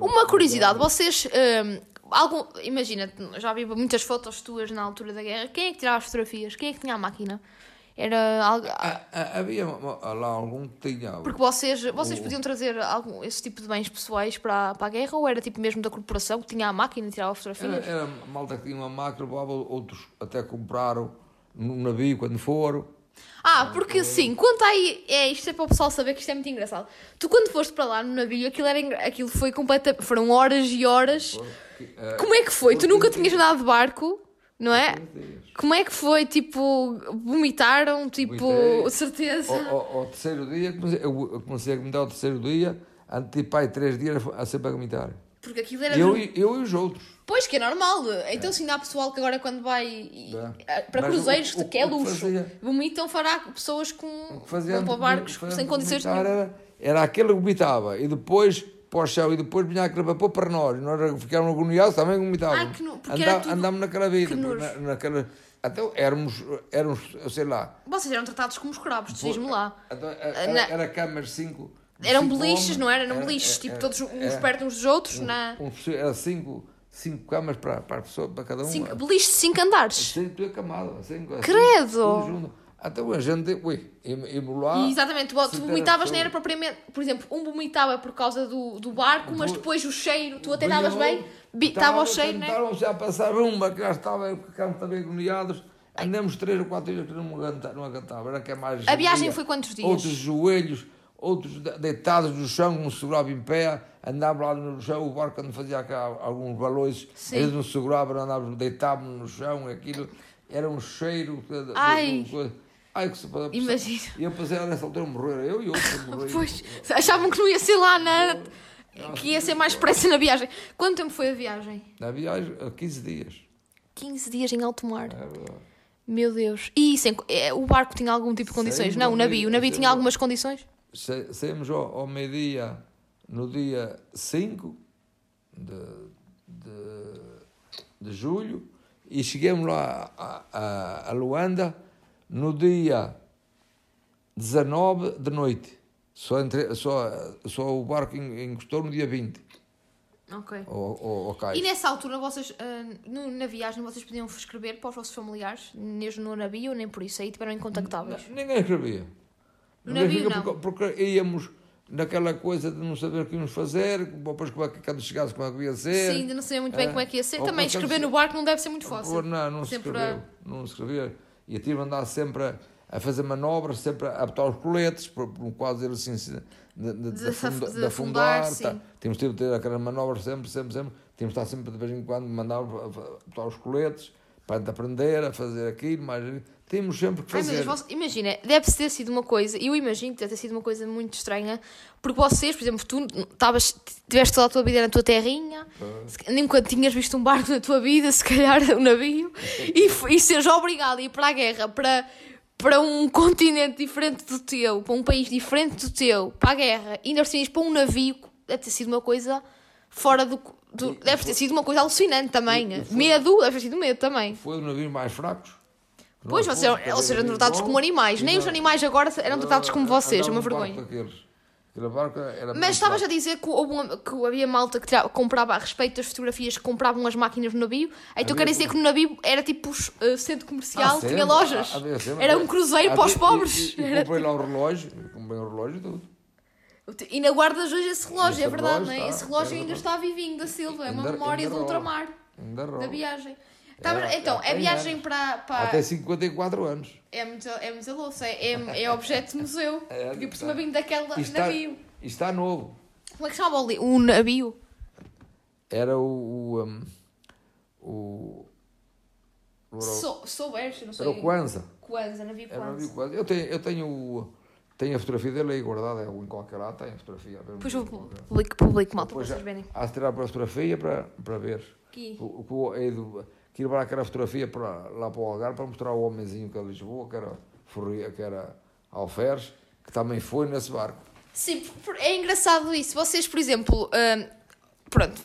Uma curiosidade, Zâmbia. vocês. hum, algum, imagina, já vi muitas fotos tuas na altura da guerra. Quem é que tirava as fotografias? Quem é que tinha a máquina? Era algo. Ah, ah, havia uma- lá algum que tinha. Porque vocês, vocês podiam trazer algum, esse tipo de bens pessoais para, a- para a guerra ou era tipo mesmo da corporação que tinha a máquina e tirava Era, fotografias? era malta que tinha uma máquina, levava, outros até compraram no navio quando foram. Ah, porque sim, quanto aí. É, isto é para o pessoal saber que isto é muito engraçado. Tu, quando foste para lá no navio, aquilo, era, aquilo foi completamente. Foram horas e horas. Eh, Como é que foi? Tu nunca tinhas andado de barco, não é? Como é que foi? Tipo, vomitaram? Tipo, Vomitei. certeza. Ao, ao- ao terceiro dia, comecei, eu comecei a vomitar ao terceiro dia, antes de aí três dias a sempre a vomitar. Porque aquilo era. Eu, e- eu e os outros. Pois, que é normal. Então, se ainda há pessoal que agora, quando vai e- É. para Mas cruzeiros, o- o- que é o que luxo, fazia- vomitam fará pessoas com. O que fazia antes- barcos sem condições. Era, era aquele que vomitava e depois para o chão e depois vinha aquele vapor para nós. E nós ficávamos agoniados, também vomitávamos. Era tudo- Andámos naquela vida. que nojo. na, naquela, então éramos, éramos, sei lá. Vocês eram tratados como escravos, diz-me lá. Então, era, Na- era camas cinco. Eram cinco beliches, não era? Eram Era- beliches, tipo, era- todos uns perto uns dos outros, um- na... um era cinco, cinco camas para, para, a pessoa, para cada uma. Cinco, beliches de cinco andares. Sim, tudo acamado. Cinco, assim, Credo! tudo Até a gente, ui, lá. E exatamente, tu, tu vomitavas, nem era propriamente. Por exemplo, um vomitava por causa do, do barco, mas depois o cheiro, tu até estavas bem, estava o cheiro, né? Tentaram já passar uma, que já estava, ficámos também agoniados. Andamos três ou quatro dias que não aguentava, não. Era que é mais A viagem dia. foi quantos dias? Outros joelhos, outros de- deitados no chão, não se segurava em pé. Andávamos lá no chão, o barco quando fazia cá alguns balões, eles não se seguravam, andávamos, deitávamos no chão, aquilo era um cheiro. Ai. Ai, que se pode Imagina. E eu pensei, nessa altura morrer, eu e morrer. Pois, achavam que não ia ser lá na. que ia ser mais pressa na viagem. Quanto tempo foi a viagem? Na viagem, há 15 dias. 15 dias em alto mar. É verdade. Meu Deus. E sem, é, o barco tinha algum tipo de condições? Não, o navio. O vi- navio tinha algumas condições? Sa- Saímos ao, ao meio-dia, no dia 5 de, de, de julho, e chegamos lá a, a, a Luanda no dia 19 de noite. Só, entre, só, só o barco en- encostou no dia 20, Ok. ao cais. E nessa altura, vocês, no- na viagem, vocês podiam escrever para os vossos familiares, mesmo no navio, nem por isso, aí tiveram incontactáveis. N- Ninguém escrevia. No Ninguém navio, escrevia não. porque, porque íamos naquela coisa de não saber o que íamos fazer, depois como é que quando chegasse como é que ia ser. Sim, ainda não sabia muito bem É. como é que ia ser. Ou Também quando escrever no barco não deve ser muito fácil. Não, não se escreveu. Não se escrevia. E eu tive de andar sempre a, a fazer manobras, sempre a botar os coletes, por, por quase dizer assim, de, de, De de, afunda- af- de afundar. afundar, tá. Temos de ter aquelas manobras sempre, sempre, sempre. Temos de estar sempre de vez em quando, mandar a- a botar os coletes, para aprender a fazer aquilo, mas temos sempre que Ai, fazer. Você- imagina, deve ter sido uma coisa, eu imagino que deve ter sido uma coisa muito estranha, porque vocês, por exemplo, tu estavas, tiveste toda a tua vida na tua terrinha, se- nunca tinhas visto um barco na tua vida, se calhar [LAUGHS] um navio, e, e seres obrigado a ir para a guerra, para, para um continente diferente do teu, para um país diferente do teu, para a guerra, e ainda assim para um navio, deve ter sido uma coisa fora do. do- deve ter sido uma coisa alucinante também. Foi- Medo, deve ter sido medo também. Foi um dos navios mais fracos. Pois, vocês ver eram tratados como animais. Nem os animais agora eram tratados como vocês, é uma vergonha. Mas estavas a dizer que, uma- que havia malta que comprava a respeito das fotografias que compravam as máquinas no navio. Então quer dizer que no navio era tipo uh, centro comercial, Ah, tinha lojas. Ah. Era um cruzeiro para os pobres. E, e, e comprei lá o relógio, comprei o relógio e tudo. E na guardas hoje esse relógio, Esse é verdade, relógio não é? Esse relógio é ainda está vivinho da Silva, é uma Ainda- memória ainda do ultramar, da viagem. É, então, é, a tem viagem para. para Até 54 anos. é, muito, é muito louco, é, é, é objeto de museu. [LAUGHS] É, porque por cima tá. vim daquela E está, navio. e está novo. Como é que se chama o, navio? Era o. o, um, o Sou, souberes, não sei. era o Kwanza. Kwanza, navio. Kwanza. Eu tenho, eu tenho, o- tenho a fotografia dele aí guardada, em qualquer lado, tenho a fotografia. Depois eu publico, publico malta, para vocês verem. há de tirar para a fotografia para, para ver. Aqui. O, o, é do, que levar aquela fotografia para, lá para o Algarve para mostrar ao homenzinho que é Lisboa, que era, que era Alferes, que também foi nesse barco. Sim, é engraçado isso. Vocês, por exemplo, hum, pronto,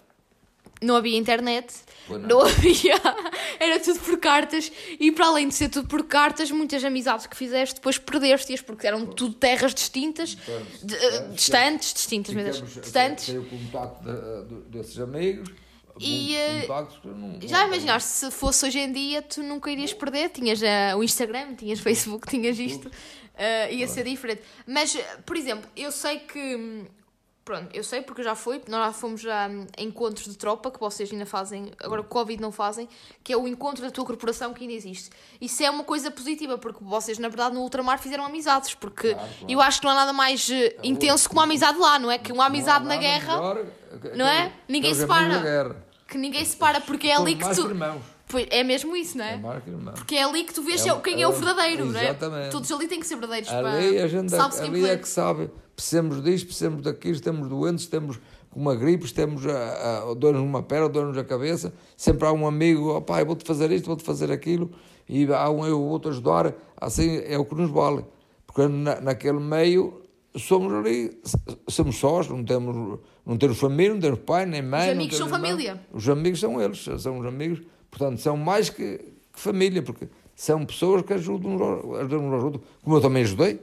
não havia internet, não. havia, [LAUGHS] era tudo por cartas e para além de ser tudo por cartas, muitas amizades que fizeste depois perdeste-as porque eram tudo terras distintas, Distantes, de- distantes, distantes, distintas, Ficamos- distantes. Tenho o contacto de- de- desses amigos. E, eh, não- Já imaginaste, se fosse hoje em dia, tu nunca irias perder. Tinhas eh, o Instagram, tinhas Facebook, tinhas isto. eh, ia ser diferente. Mas, eh, por exemplo, eu sei que. Hum, Pronto, eu sei porque já fui. Nós já fomos hum, a encontros de tropa que vocês ainda fazem. Agora o Covid não fazem. Que é o encontro da tua corporação que ainda existe. Isso é uma coisa positiva porque vocês, na verdade, no ultramar fizeram amizades. Porque Claro, claro. eu acho que não há nada mais eh, intenso que uma amizade lá, não é? Que uma amizade na guerra. melhor não é? que- Ninguém se para. Que ninguém se para porque é ali que tu. irmãos. É mesmo isso, não É é? Porque é ali que tu vês É um- quem é o é verdadeiro, não é? exatamente. Todos ali têm que ser verdadeiros. Ali pá. a gente quem ali é que sabe, precisamos disto, precisamos daquilo, estamos doentes, temos uma gripe, temos a, a, dor numa perna, dor na cabeça, sempre há um amigo, ó pai, vou-te fazer isto, vou-te fazer aquilo, e há um eu, o outro ajudar, assim é o que nos vale. Porque na, naquele meio somos ali, somos sós, não temos, não temos família, não temos pai, nem mãe. Os amigos são irmão. família. Os amigos são eles, são os amigos, portanto, são mais que, que família, porque são pessoas que ajudam uns aos, ajudam uns aos outros, como eu também ajudei.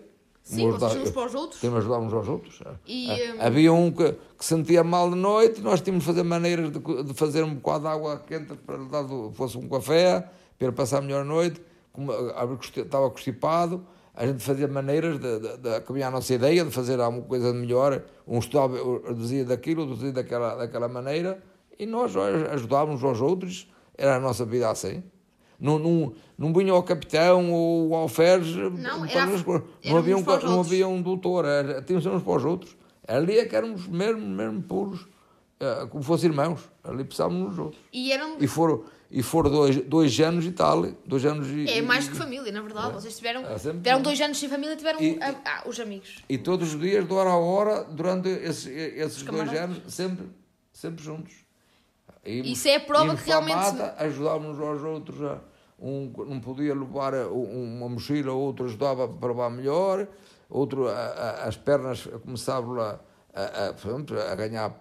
Sim, Como uns para os outros. temos de ajudar uns aos outros. E, Ah, hum, Havia um que, que sentia mal de noite, nós tínhamos de fazer maneiras de, de fazer um bocado de água quente para lhe dar, fosse um café, para ele passar a melhor noite, como a- a- consti- estava constipado, a gente fazia maneiras de, de, de, que havia a nossa ideia de fazer alguma coisa de melhor, um estudava, dizia daquilo, outro dizia daquela, daquela maneira, e nós ajudávamos uns aos outros, era a nossa vida assim. Não, não, não vinha o capitão ou o alferes, Não, para era- nos pôr. não, havia um, não havia um doutor, era, tínhamos uns para os outros. Ali é que éramos mesmo, mesmo puros, eh, como fossem irmãos. Ali precisávamos nos outros. E eram. E foram, e foram dois, dois anos e tal, dois anos e... É mais que família, na verdade. Vocês tiveram, É tiveram dois anos sem família tiveram E- ah, os amigos. E todos os dias, de hora a hora, durante esses, esses dois anos, sempre, sempre juntos. Isso é a prova que a realmente- ajudávamos aos outros. A, um não podia levar um- uma mochila, outro ajudava para levar melhor, outro a- a- as pernas começavam a, a, a, ganhar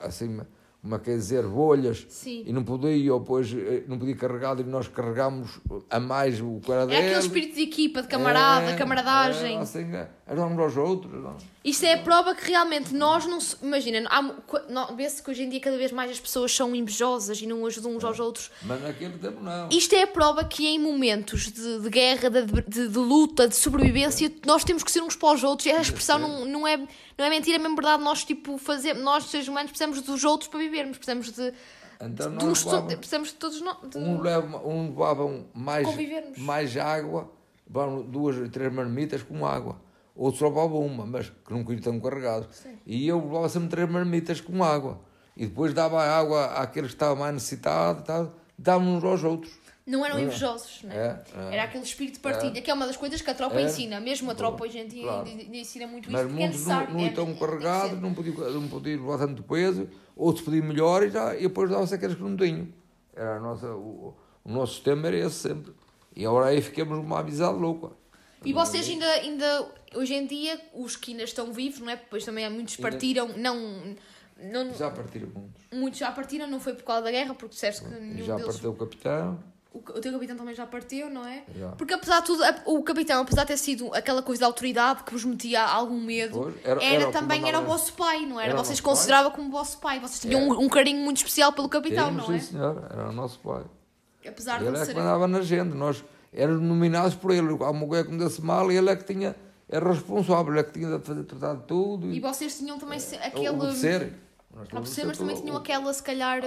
assim, uma quer dizer, bolhas Sim. e não podia, ou depois eh, não podia carregar e nós carregámos a mais o era É dele. aquele espírito de equipa, de camarada, É, camaradagem. É, assim, é, ajudávamos aos outros. não? Isto é a prova que realmente nós não se. Imagina, há vê-se que hoje em dia cada vez mais as pessoas são invejosas e não ajudam uns aos outros. Mas naquele tempo não. Isto é a prova que em momentos de, de guerra, de, de- de luta, de sobrevivência, nós temos que ser uns para os outros. E a expressão não, não, é, não é mentira, é mesmo verdade. Nós, tipo, fazer, nós, seres humanos, precisamos dos outros para vivermos. Precisamos de, Então nós levávamos- precisamos de todos nós. um leva, um levavam mais, mais água, levavam duas, três marmitas com água. Outros só levavam uma, mas que não queriam tão carregado. E eu levava sempre três marmitas com água. E depois dava água àqueles que estavam mais necessitados, tal, davam uns aos outros. Não eram invejosos, não é? É, é. Era aquele espírito de partilha, que é uma das coisas que a tropa É. ensina. Mesmo a tropa hoje em dia ensina muito Mas é muitos necessário. não, não é- estão é- carregados, não podiam, não podiam levar tanto peso, outros podiam melhor e, já, e depois dava-se aqueles que não tinham. Era a nossa, o, o nosso sistema era esse sempre. E agora aí ficamos uma amizade louca. E vocês ainda, ainda, hoje em dia, os que ainda estão vivos, não é? Depois também há muitos partiram, não, não, Já partiram muitos. muitos já partiram, não foi por causa da guerra, porque disseste que nenhum já deles... partiu o capitão. O, o teu capitão também já partiu, não é? Já. Porque apesar de tudo, o capitão, apesar de ter sido aquela coisa da autoridade que vos metia algum medo, Pois, era, era- era o que também era o vosso pai, não era? Era Vocês consideravam como vosso pai. Vocês tinham um, um carinho muito especial pelo capitão, Tínhamos, não é? sim, senhor, era o nosso pai. Apesar de Ele é que mandava na gente, nós éramos nominados por ele. Há uma coisa que me desse mal e ele é que tinha, era responsável, ele é que tinha de fazer tratar de tudo E e, vocês tinham também se- aquele... aquele. obedecer. Percebo, mas também tinham aquela, se calhar,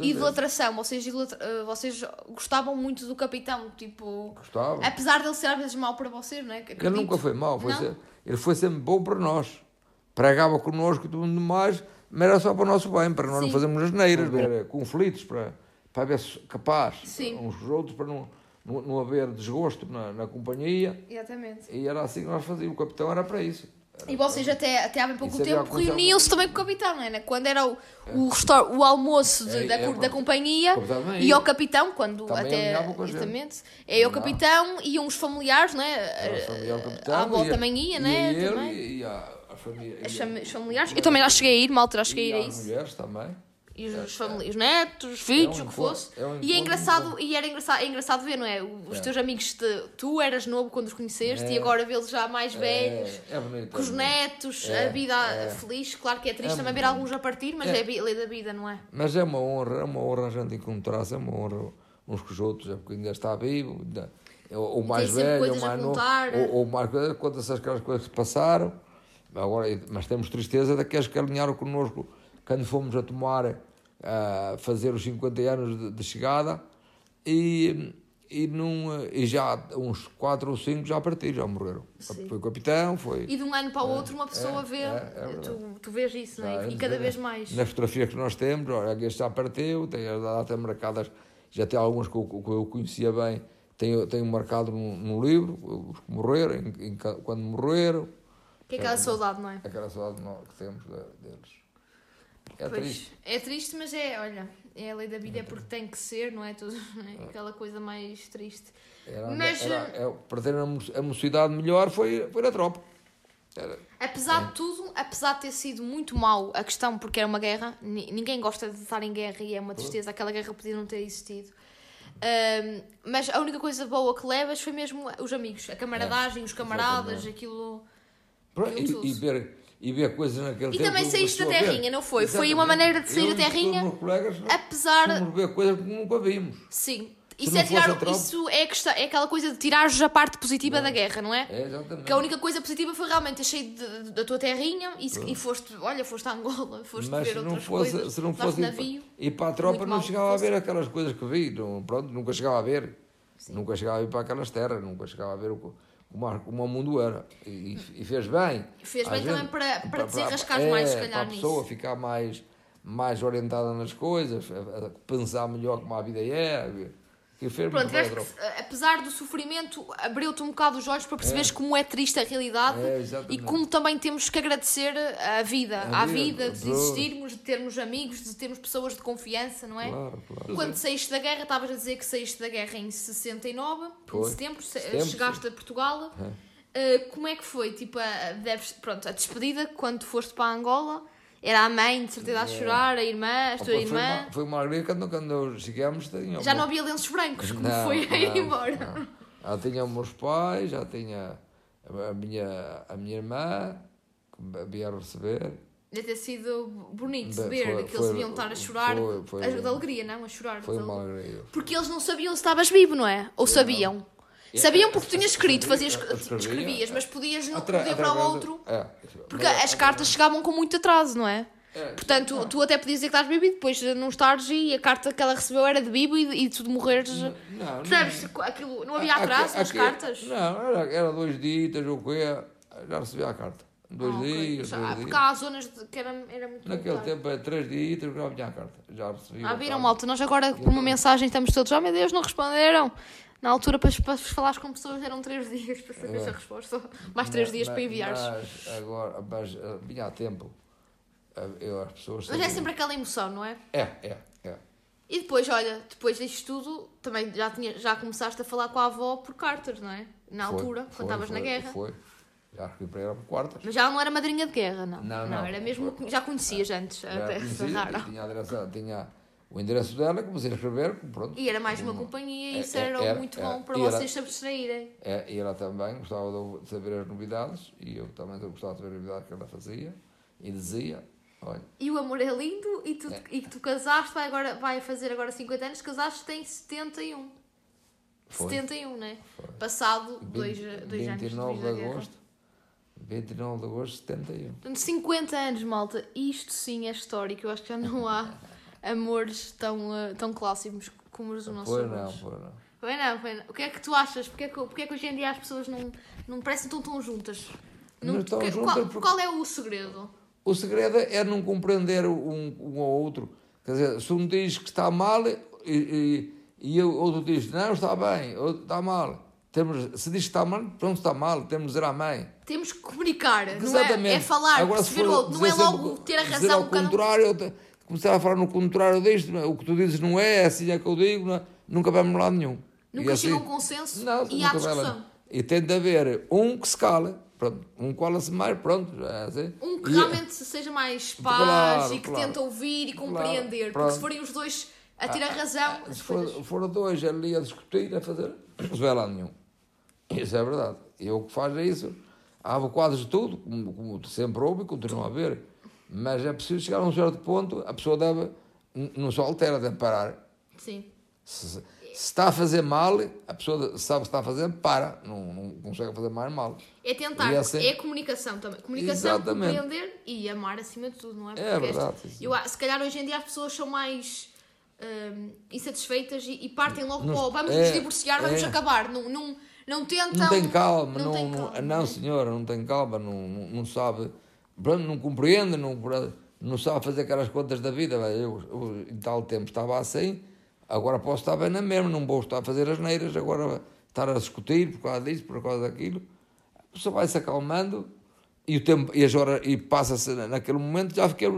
idolatração. Vocês, idolatra- eh, vocês gostavam muito do capitão, tipo. Gostava. Apesar dele ser às vezes mau para vocês, não é? Ele nunca foi mau, foi ser- ele foi sempre bom para nós. Pregava connosco e tudo mais, mas era só para o nosso bem, para nós Sim. não fazermos as neiras, ver conflitos, para, para haver capaz Sim. uns com os outros, para não, não, não haver desgosto na, na companhia. Exatamente. E era assim que nós fazíamos. O capitão era para isso. Era E vocês até, até há bem pouco tempo reuniam-se também com o capitão, não é? né? Quando era o, o, restaur- o almoço de- É, da, é, da companhia e ao capitão, quando Também até. Exatamente. É o capitão e uns familiares, não é? a capitão, avó ia- também ia, né? ele Também. E a, a família. As e familiares. Eu também já cheguei a ir, malta, já cheguei e a ir a isso. mulheres também. E os, famílias, os netos, os filhos, É um o que encontro- fosse. é um e é engraçado, e era engraçado, é engraçado ver, não é? Os É. teus amigos, de, tu eras novo quando os conheceste e É. agora vê-los já mais velhos. É, é bonito. Com os netos, É, a vida é. feliz, claro que é triste É também ver alguns a partir, mas É. é, a lei da vida, não é? Mas é uma honra, é uma honra a gente encontrar-se, é uma honra uns com os outros, é porque ainda está vivo, ainda, ou, ou mais velho, ou mais novo, ou, ou mais coisas, conta-se aquelas coisas que passaram. Agora, mas temos tristeza daqueles que alinharam connosco quando fomos a tomar, a fazer os 50 anos de, de chegada e, e, num, e já uns 4 ou 5 já partiram, já morreram. Sim. Foi o capitão, foi. E de um ano para o outro uma pessoa é, vê, é, é tu, tu vês isso, não é? é E cada dizer, vez mais. Nas fotografias que nós temos, olha, este já partiu, tem as datas marcadas, já tem alguns que eu, que eu conhecia bem, tenho, tenho marcado no, no livro, os que morreram, em- em quando morreram, Que é aquela saudade, não é? aquela saudade que temos de- deles. É Pois, triste. É triste, mas é, olha, é a lei da vida, é porque tem que ser, não é? Tudo, [LAUGHS] é? Aquela coisa mais triste. Era, Mas, era, é, perder a, mo- a mocidade melhor foi, foi na tropa. Era, Apesar É. de tudo, apesar de ter sido muito mau a questão, porque era uma guerra, ni- ninguém gosta de estar em guerra e é uma tristeza, aquela guerra podia não ter existido. Ahm, mas a única coisa boa que levas foi mesmo os amigos, a camaradagem, os camaradas, exatamente. aquilo. Pronto, e, e ver, e ver coisas naquele E tempo. também que saíste da terrinha, não foi? Foi uma Exatamente. maneira de sair Eu da e terrinha, colegas Apesar. fomos ver coisas que nunca vimos. Sim. Se Isso não é, tirar, isso é, questão, é aquela coisa de tirares a parte positiva da guerra, não é? É, exatamente. Que a única coisa positiva foi realmente de- de- da tua terrinha e, se- e foste, olha, foste a Angola, [LAUGHS] foste Mas ver se não outras fosse, coisas. se não fosse de navio. ir para a tropa, não chegava a ver aquelas coisas que vi. Não, pronto, nunca chegava a ver. Nunca chegava a ir para aquelas terras, nunca chegava a ver o, que- como, o mundo era. E, e fez bem. Fez bem também gente. para- para desenrascar é, mais, se calhar, Para a pessoa nisso. ficar mais, mais orientada nas coisas, pensar melhor como a vida é. Pronto, tiveste que, eh, apesar do sofrimento, abriu-te um bocado os olhos para perceberes como é triste a realidade É, e como também temos que agradecer a vida, A à vida, vida, de existirmos, de termos amigos, de termos pessoas de confiança, não é? Claro, claro. Quando saíste da guerra, estavas a dizer que saíste da guerra em 69, em Foi. setembro, se- Setembro, chegaste a Portugal. É. Uh, como é que foi? Tipo, a, deves, pronto, a despedida quando foste para Angola? Era a mãe, de certeza, a chorar, a irmã, a tua. Opa, irmã. foi uma alegria quando, quando chegamos. Tinha Já uma- não havia lenços brancos, como Não, foi a ir não, embora. não. Já tinha os meus pais, já tinha a minha, a minha irmã, que me vieram receber. Deve ter sido bonito Bem, ver foi- que eles deviam estar a chorar foi- foi- de alegria, não? A chorar. Foi de uma alegria. Porque eles não sabiam se estavas vivo, não é? Ou sabiam? Sabiam porque tinhas escrito, fazias, Escrevia. escrevias, mas podias não poder para o outro. É. Porque Mas- as cartas chegavam com muito atraso, não é? É, Portanto, tu até podias dizer que estás vivo e depois não estares e a carta que ela recebeu era de vivo e, e tu morreres. Não, não. Percebes? Aquilo, não havia atraso nas cartas? Não, era, era dois dias, ou o quê? Já recebi a carta. Dois Ah, dias, dois Porque dias. há zonas de- que era, era muito Naquele tarde. tempo, é três dias, já vinha a carta. Já recebi. Ah, viram, malta? Nós agora, por uma mensagem, estamos todos, oh meu Deus, não responderam. Na altura, para, para falares com pessoas, eram três dias para saber É. a resposta. Mais três Mas- dias para mas- enviares. Mas agora, mas eh, vinha a tempo. Eu, as pessoas. Mas é sabiam. sempre aquela emoção, não é? É, é, é. E depois, olha, depois disto tudo, também já, tinha, já começaste a falar com a avó por cartas, não é? Na Foi, altura, foi, quando estavas na guerra. Foi. Já para ela por quartas. Mas já não era madrinha de guerra, não. Não, não. era mesmo. Já conhecias antes, Já conhecia. Tinha a direção, tinha o endereço dela, comecei a escrever, pronto. E era mais uma companhia e É, isso é, era, era, muito era. bom para vocês se abstraírem. É, e ela também gostava de saber as novidades, e eu também gostava de saber as novidades que ela fazia, e dizia, olha, E o amor é lindo e tu, É. e que tu casaste, vai, agora, vai fazer agora 50 anos, casaste tem 71. Foi. 71, né? Passado dois, 20 dois anos 29 depois da de guerra. agosto, 29 de agosto de 71. Portanto, 50 anos, malta. Isto sim é histórico. Eu acho que já não há [LAUGHS] amores tão, ah, tão clássicos como os nossos Foi não, foi não. Foi não, foi não. O que é que tu achas? Porquê é que, porquê é que hoje em dia as pessoas não, não parecem tão, tão juntas? Não estão que- juntas qual, porque- qual é o segredo? O segredo é não compreender um, um ao outro. Quer dizer, se um diz que está mal e, e, e o outro diz não, está bem, outro está mal. Temos, se diz que está mal, pronto, está mal, temos de dizer amém. Temos que comunicar, não é? Exatamente. É falar, Agora, se perceber o for outro. Não é dizer logo ter a dizer razão. ao cada um- contrário, começar a falar no contrário disto, o que tu dizes não é, assim é que eu digo, é? nunca vamos lá nenhum. Nunca E chega a um assim- consenso Não, e há nunca vai discussão. E tem de haver um que se cala, pronto, um cola-se mais, pronto, é assim. Um que E- realmente seja mais paz Claro, e que claro. tenta ouvir e Claro, compreender. porque pronto. se forem os dois a ter a razão, as Se for, for dois ali a discutir, a fazer, não se vai lá nenhum. Isso é verdade. E o que faz é isso. Há quadros de tudo, como, como sempre houve e continua a haver. Mas é preciso chegar a um certo ponto, a pessoa deve, não só altera, deve parar. Sim. Se, se está a fazer mal, a pessoa sabe que está a fazer, para. Não, não consegue fazer mais mal. É tentar, E assim- é comunicação também. Comunicação, Exatamente. compreender e amar acima de tudo, não é? É Porque verdade, este- eu, se calhar hoje em dia as pessoas são mais hum, insatisfeitas e, e partem logo para o vamos é, nos divorciar, vamos é. acabar. Não, não, não tentam. Não tem calma, não, tem não, calma, não, né? senhora, não tem calma, não, não, não sabe, pronto, não compreende, não, não sabe fazer aquelas contas da vida. Eu, eu, em tal tempo estava assim, agora posso estar bem na mesma, não vou estar a fazer as neiras, agora estar a discutir por causa disso, por causa daquilo. A pessoa vai se acalmando e, o tempo, e, as horas, e passa-se naquele momento, já fiquei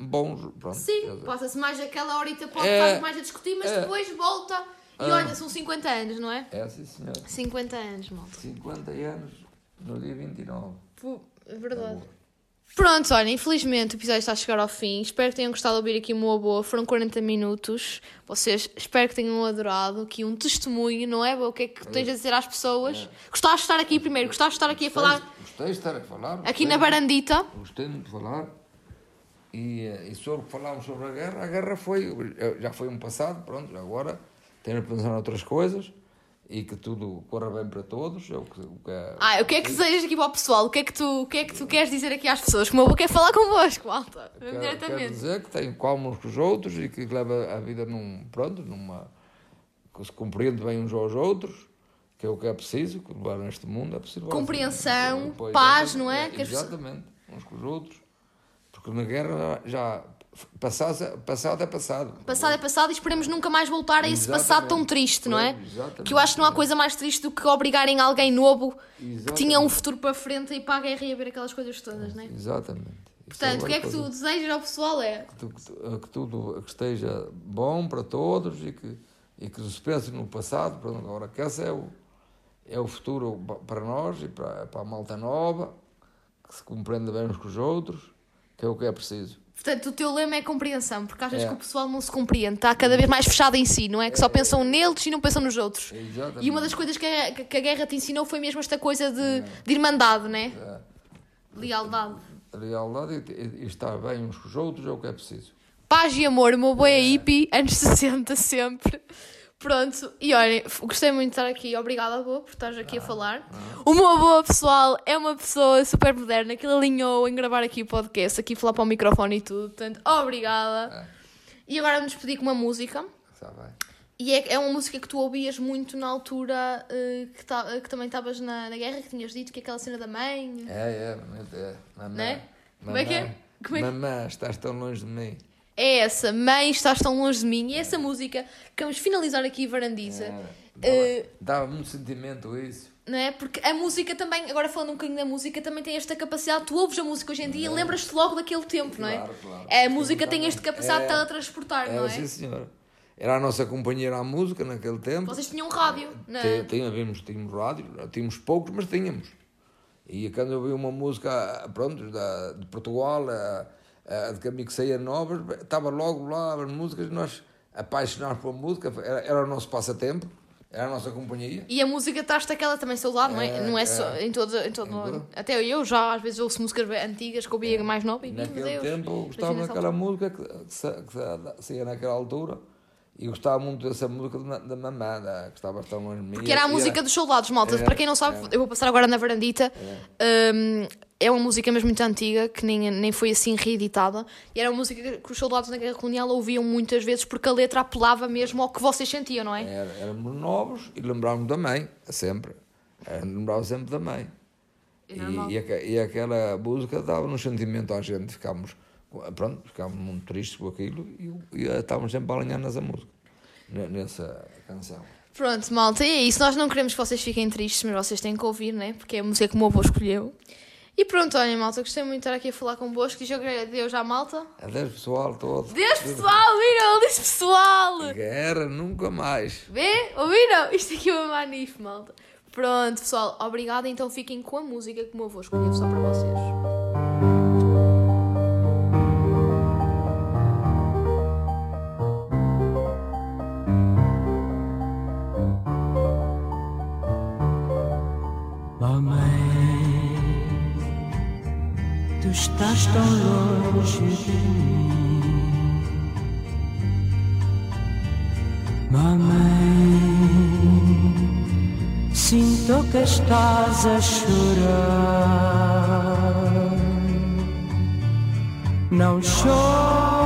bons. Pronto, Sim, passa-se mais aquela horita, pode É, estar mais a discutir, mas é. depois volta. E É. olha, são 50 anos, não é? É sim, senhora. 50 anos, malta. 50 anos no dia 29. Pô, é verdade. Pronto, olha, infelizmente o episódio está a chegar ao fim. Espero que tenham gostado de ouvir aqui uma boa. Foram 40 minutos. Vocês espero que tenham adorado. Aqui um testemunho, não é? O que é que tens a dizer às pessoas? Gostaste de estar aqui primeiro? Gostaste de estar aqui a falar Gostei, gostei de estar a falar. aqui gostei. na varandita? Gostei muito de falar. E, eh, e sobre o que falámos sobre a guerra, a guerra foi, já foi um passado, pronto, agora temos de pensar noutras coisas e que tudo corra bem para todos. É o que, o que é, Ah, o que é que desejas aqui para o pessoal? O que é que tu, o que é que tu queres dizer aqui às pessoas? Como eu querer falar convosco, malta. quero, quero Diretamente. dizer que tem calma uns com os outros e que leva a vida num, pronto, numa, que se compreende bem uns aos outros, que é o que é preciso, que levar neste mundo é preciso. Compreensão, assim, paz, não é? Pessoas- Exatamente, uns com os outros. Porque na guerra já passado, passado é passado. Passado é passado e esperemos nunca mais voltar a esse Exatamente. passado tão triste, não é? Exatamente. Que eu acho que não há coisa mais triste do que obrigarem alguém novo que Exatamente. tinha um futuro para frente e para a guerra e a ver aquelas coisas todas, não é? Exatamente. Portanto, o que é que tu desejas ao pessoal é que, tu- que que tudo que esteja bom para todos e que, e que se pense no passado. Pronto, agora que esse é o, é o futuro pa- para nós e para, para a malta nova, que se compreenda bem uns com os outros, que é o que é preciso. Portanto, o teu lema é compreensão, porque achas É. que o pessoal não se compreende, está cada vez mais fechado em si, não é? Que só pensam neles e não pensam nos outros. Exatamente. E uma das coisas que a, que a guerra te ensinou foi mesmo esta coisa de, de irmandade, né? É, Lealdade. a lealdade e, e- e estar bem uns com os outros é o que é preciso. Paz e amor, o meu boi é hippie, anos 60 sempre. Pronto, e olhem, gostei muito de estar aqui. Obrigada, Boa, por estares aqui a falar. O meu avô, pessoal, é uma pessoa super moderna que ele alinhou em gravar aqui o podcast, aqui falar para o microfone e tudo. Portanto, obrigada. E agora vamos despedir com uma música. Está bem. E é, é uma música que tu ouvias muito na altura eh, que, ta- que também estavas na, na guerra, que tinhas dito que é aquela cena da mãe. É, é, é. Mamã, Né? Como é que é? Como é que- Mamã, estás tão longe de mim. É essa, Mãe, estás tão longe de mim. E é essa música que vamos finalizar aqui, Varandiza. É, Eh, dava, dava muito sentimento isso. não é? Porque a música também, agora falando um bocadinho da música, também tem esta capacidade. Tu ouves a música hoje em dia e lembras-te logo daquele tempo, não é? Claro, claro. A música tem esta capacidade de É. teletransportar, não Era é? sim, senhora. Era a nossa companheira à música naquele tempo. Vocês tinham rádio, não é? Tínhamos, tínhamos rádio, tínhamos poucos, mas tínhamos. E quando eu vi uma música, pronto, da, de Portugal, a, a, de Caminho que saía novas, estava logo lá as músicas, nós apaixonar por música, era, era o nosso passatempo, era a nossa companhia. E a música traz-te aquela também saudade, não é? É, não é, é. só em todo. Em todo Em. Até eu já às vezes ouço músicas antigas que eu ouvia mais nova e Naquele Deus. tempo gostava daquela música que, que, que sa- saía naquela altura e gostava muito dessa música da, da mamã, da, que estava tão em mim. Que era a música dos soldados, malta. É, Para quem não sabe, é. eu vou passar agora na varandita. Um, é uma música mesmo muito antiga, que nem, nem foi assim reeditada. E era uma música que os soldados na Guerra Colonial ouviam muitas vezes porque a letra apelava mesmo ao que vocês sentiam, não é? Era, éramos novos e lembrávamos da mãe, sempre. Era, lembrava sempre da mãe. É E, e, e aquela música dava um sentimento à gente, ficámos, pronto, ficámos muito tristes com aquilo e, e estávamos sempre a alinhar nessa música, ne- nessa canção. Pronto, malta, e é isso. Nós não queremos que vocês fiquem tristes, mas vocês têm que ouvir, né? Porque é a música que o meu avô escolheu. E pronto, olha, malta, gostei muito de estar aqui a falar convosco. Diz eu adeus à malta. Adeus pessoal todo. Adeus, pessoal! Viram? Ele disse pessoal! Guerra nunca mais. Vê? Ouviram? Isto aqui é uma manif, malta. Pronto, pessoal, obrigada. Então fiquem com a música que o meu avô escolheu só para vocês. Mamãe, estás tão longe de mim. Mamãe, sinto que estás a chorar. Não chores